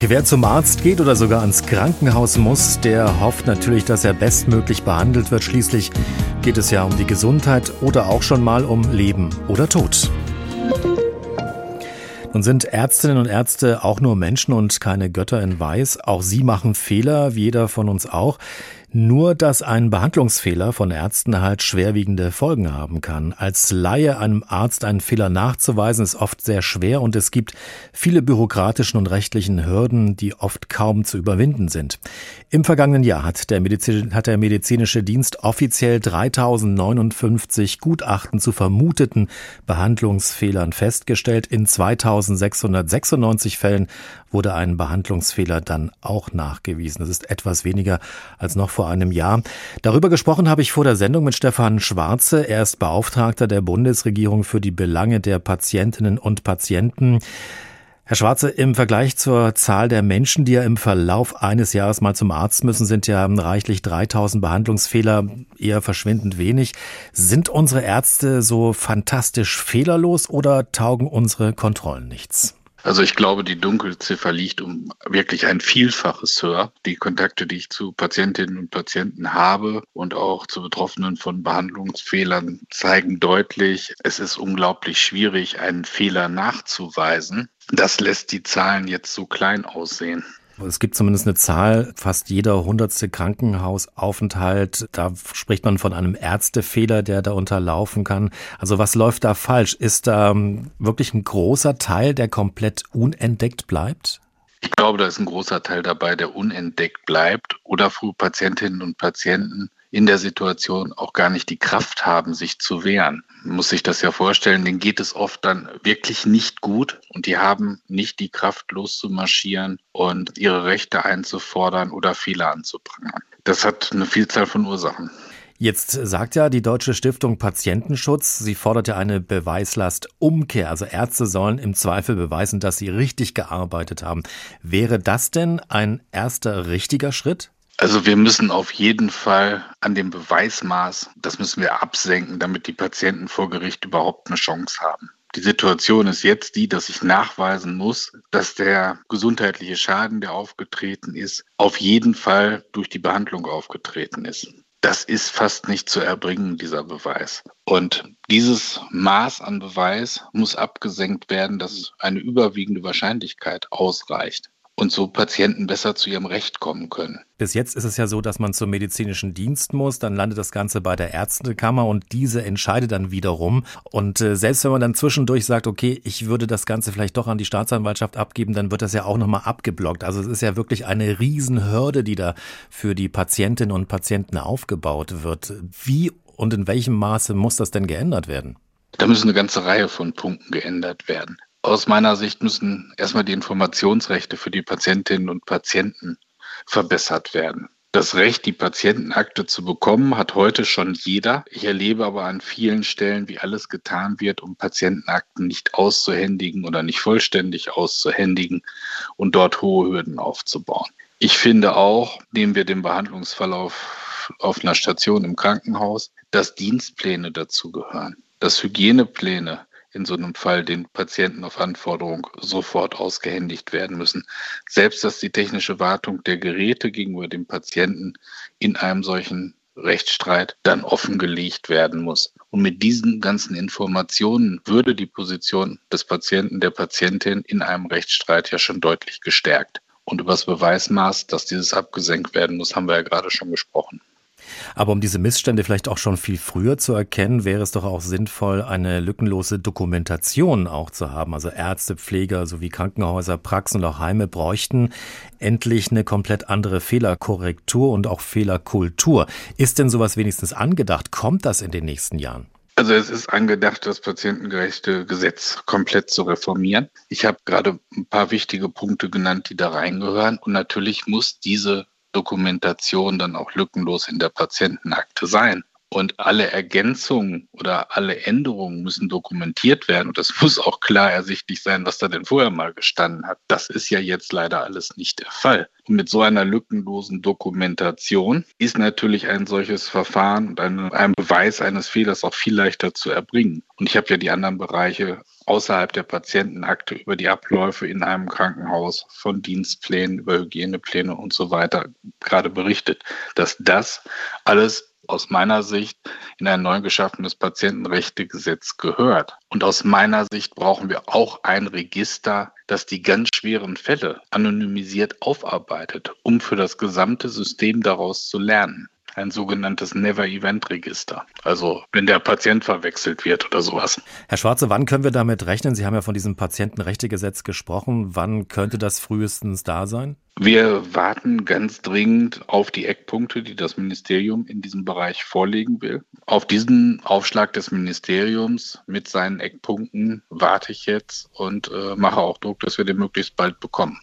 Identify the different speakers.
Speaker 1: Wer zum Arzt geht oder sogar ans Krankenhaus muss, der hofft natürlich, dass er bestmöglich behandelt wird. Schließlich geht es ja um die Gesundheit oder auch schon mal um Leben oder Tod. Nun sind Ärztinnen und Ärzte auch nur Menschen und keine Götter in Weiß. Auch sie machen Fehler, wie jeder von uns auch. Nur, dass ein Behandlungsfehler von Ärzten halt schwerwiegende Folgen haben kann. Als Laie einem Arzt einen Fehler nachzuweisen, ist oft sehr schwer und es gibt viele bürokratischen und rechtlichen Hürden, die oft kaum zu überwinden sind. Im vergangenen Jahr hat der, Medizin, hat der medizinische Dienst offiziell 3059 Gutachten zu vermuteten Behandlungsfehlern festgestellt. In 2696 Fällen wurde ein Behandlungsfehler dann auch nachgewiesen. Das ist etwas weniger als noch vor einem Jahr. Darüber gesprochen habe ich vor der Sendung mit Stefan Schwarze. Er ist Beauftragter der Bundesregierung für die Belange der Patientinnen und Patienten. Herr Schwarze, im Vergleich zur Zahl der Menschen, die ja im Verlauf eines Jahres mal zum Arzt müssen, sind ja reichlich 3000 Behandlungsfehler eher verschwindend wenig. Sind unsere Ärzte so fantastisch fehlerlos oder taugen unsere Kontrollen nichts?
Speaker 2: Also ich glaube, die Dunkelziffer liegt um wirklich ein Vielfaches höher. Die Kontakte, die ich zu Patientinnen und Patienten habe und auch zu Betroffenen von Behandlungsfehlern zeigen deutlich, es ist unglaublich schwierig, einen Fehler nachzuweisen. Das lässt die Zahlen jetzt so klein aussehen.
Speaker 1: Es gibt zumindest eine Zahl, fast jeder hundertste Krankenhausaufenthalt, da spricht man von einem Ärztefehler, der da unterlaufen kann. Also was läuft da falsch? Ist da ähm, wirklich ein großer Teil, der komplett unentdeckt bleibt?
Speaker 2: Ich glaube, da ist ein großer Teil dabei, der unentdeckt bleibt oder früh Patientinnen und Patienten in der Situation auch gar nicht die Kraft haben, sich zu wehren. Man muss sich das ja vorstellen, denen geht es oft dann wirklich nicht gut und die haben nicht die Kraft loszumarschieren und ihre Rechte einzufordern oder Fehler anzuprangern. Das hat eine Vielzahl von Ursachen.
Speaker 1: Jetzt sagt ja die Deutsche Stiftung Patientenschutz, sie fordert ja eine Beweislastumkehr. Also Ärzte sollen im Zweifel beweisen, dass sie richtig gearbeitet haben. Wäre das denn ein erster richtiger Schritt?
Speaker 2: Also wir müssen auf jeden Fall an dem Beweismaß, das müssen wir absenken, damit die Patienten vor Gericht überhaupt eine Chance haben. Die Situation ist jetzt die, dass ich nachweisen muss, dass der gesundheitliche Schaden, der aufgetreten ist, auf jeden Fall durch die Behandlung aufgetreten ist. Das ist fast nicht zu erbringen, dieser Beweis. Und dieses Maß an Beweis muss abgesenkt werden, dass eine überwiegende Wahrscheinlichkeit ausreicht und so Patienten besser zu ihrem Recht kommen können.
Speaker 1: Bis jetzt ist es ja so, dass man zum medizinischen Dienst muss, dann landet das Ganze bei der Ärztekammer und diese entscheidet dann wiederum. Und äh, selbst wenn man dann zwischendurch sagt, okay, ich würde das Ganze vielleicht doch an die Staatsanwaltschaft abgeben, dann wird das ja auch nochmal abgeblockt. Also es ist ja wirklich eine Riesenhürde, die da für die Patientinnen und Patienten aufgebaut wird. Wie und in welchem Maße muss das denn geändert werden?
Speaker 2: Da müssen eine ganze Reihe von Punkten geändert werden. Aus meiner Sicht müssen erstmal die Informationsrechte für die Patientinnen und Patienten verbessert werden. Das Recht, die Patientenakte zu bekommen, hat heute schon jeder. Ich erlebe aber an vielen Stellen, wie alles getan wird, um Patientenakten nicht auszuhändigen oder nicht vollständig auszuhändigen und dort hohe Hürden aufzubauen. Ich finde auch, nehmen wir den Behandlungsverlauf auf einer Station im Krankenhaus, dass Dienstpläne dazugehören, dass Hygienepläne in so einem Fall den Patienten auf Anforderung sofort ausgehändigt werden müssen. Selbst dass die technische Wartung der Geräte gegenüber dem Patienten in einem solchen Rechtsstreit dann offengelegt werden muss. Und mit diesen ganzen Informationen würde die Position des Patienten, der Patientin in einem Rechtsstreit ja schon deutlich gestärkt. Und über das Beweismaß, dass dieses abgesenkt werden muss, haben wir ja gerade schon gesprochen.
Speaker 1: Aber um diese Missstände vielleicht auch schon viel früher zu erkennen, wäre es doch auch sinnvoll, eine lückenlose Dokumentation auch zu haben. Also Ärzte, Pfleger sowie Krankenhäuser, Praxen und auch Heime bräuchten endlich eine komplett andere Fehlerkorrektur und auch Fehlerkultur. Ist denn sowas wenigstens angedacht? Kommt das in den nächsten Jahren?
Speaker 2: Also es ist angedacht, das patientengerechte Gesetz komplett zu reformieren. Ich habe gerade ein paar wichtige Punkte genannt, die da reingehören. Und natürlich muss diese Dokumentation dann auch lückenlos in der Patientenakte sein. Und alle Ergänzungen oder alle Änderungen müssen dokumentiert werden. Und es muss auch klar ersichtlich sein, was da denn vorher mal gestanden hat. Das ist ja jetzt leider alles nicht der Fall. Und mit so einer lückenlosen Dokumentation ist natürlich ein solches Verfahren und ein, ein Beweis eines Fehlers auch viel leichter zu erbringen. Und ich habe ja die anderen Bereiche außerhalb der Patientenakte über die Abläufe in einem Krankenhaus von Dienstplänen über Hygienepläne und so weiter gerade berichtet, dass das alles aus meiner Sicht in ein neu geschaffenes Patientenrechtegesetz gehört. Und aus meiner Sicht brauchen wir auch ein Register, das die ganz schweren Fälle anonymisiert aufarbeitet, um für das gesamte System daraus zu lernen ein sogenanntes Never-Event-Register. Also wenn der Patient verwechselt wird oder sowas.
Speaker 1: Herr Schwarze, wann können wir damit rechnen? Sie haben ja von diesem Patientenrechtegesetz gesprochen. Wann könnte das frühestens da sein?
Speaker 2: Wir warten ganz dringend auf die Eckpunkte, die das Ministerium in diesem Bereich vorlegen will. Auf diesen Aufschlag des Ministeriums mit seinen Eckpunkten warte ich jetzt und äh, mache auch Druck, dass wir den möglichst bald bekommen.